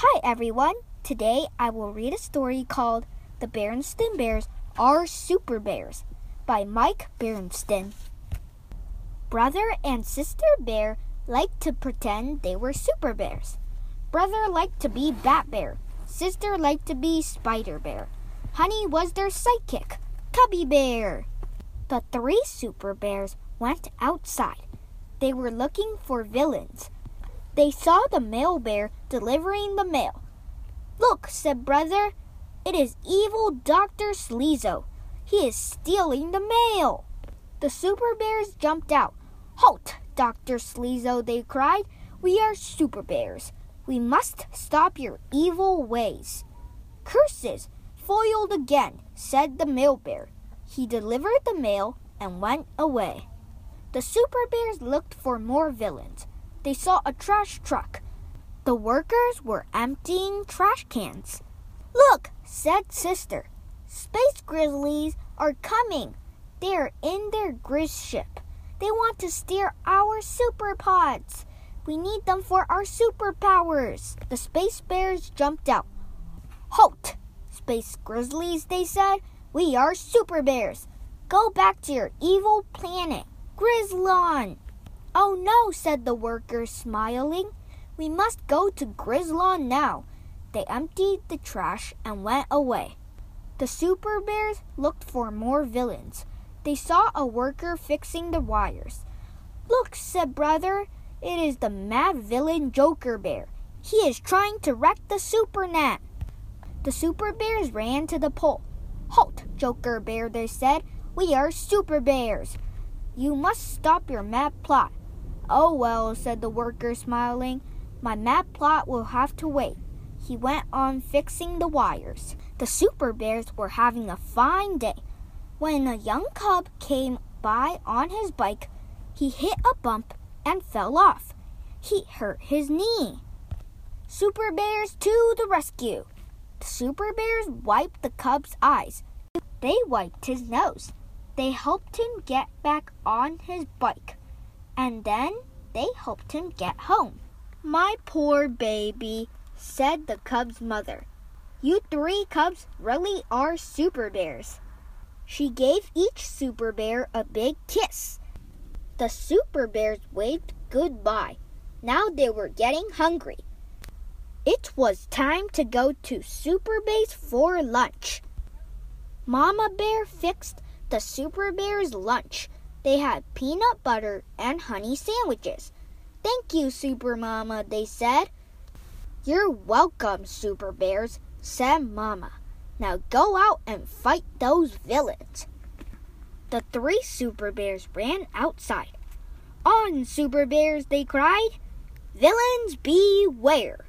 Hi everyone. Today I will read a story called The Berenstain Bears Are Super Bears by Mike Berenstain. Brother and sister bear liked to pretend they were super bears. Brother liked to be Bat Bear. Sister liked to be Spider Bear. Honey was their sidekick, Cubby Bear. The three super bears went outside. They were looking for villains. They saw the mail bear delivering the mail. Look, said Brother, it is evil Dr. Sleezo. He is stealing the mail. The super bears jumped out. Halt, Dr. Sleezo, they cried. We are super bears. We must stop your evil ways. Curses! Foiled again, said the mail bear. He delivered the mail and went away. The super bears looked for more villains they saw a trash truck. The workers were emptying trash cans. Look, said Sister. Space grizzlies are coming. They are in their grizz ship. They want to steer our super pods. We need them for our superpowers. The space bears jumped out. Halt! Space grizzlies, they said. We are super bears. Go back to your evil planet, Grizzlon. Oh no, said the workers, smiling. We must go to Grizzlon now. They emptied the trash and went away. The Super Bears looked for more villains. They saw a worker fixing the wires. Look, said Brother, it is the mad villain Joker Bear. He is trying to wreck the Supernet. The Super Bears ran to the pole. Halt, Joker Bear, they said. We are Super Bears. You must stop your mad plot. Oh, well, said the worker, smiling. My mad plot will have to wait. He went on fixing the wires. The Super Bears were having a fine day. When a young cub came by on his bike, he hit a bump and fell off. He hurt his knee. Super Bears to the rescue. The Super Bears wiped the cub's eyes. They wiped his nose. They helped him get back on his bike and then they helped him get home. My poor baby, said the cub's mother. You three cubs really are super bears. She gave each super bear a big kiss. The super bears waved goodbye. Now they were getting hungry. It was time to go to Super Base for lunch. Mama Bear fixed the Super Bear's lunch they had peanut butter and honey sandwiches. Thank you, Super Mama, they said. You're welcome, Super Bears, said Mama. Now go out and fight those villains. The three Super Bears ran outside. On, Super Bears, they cried. Villains beware!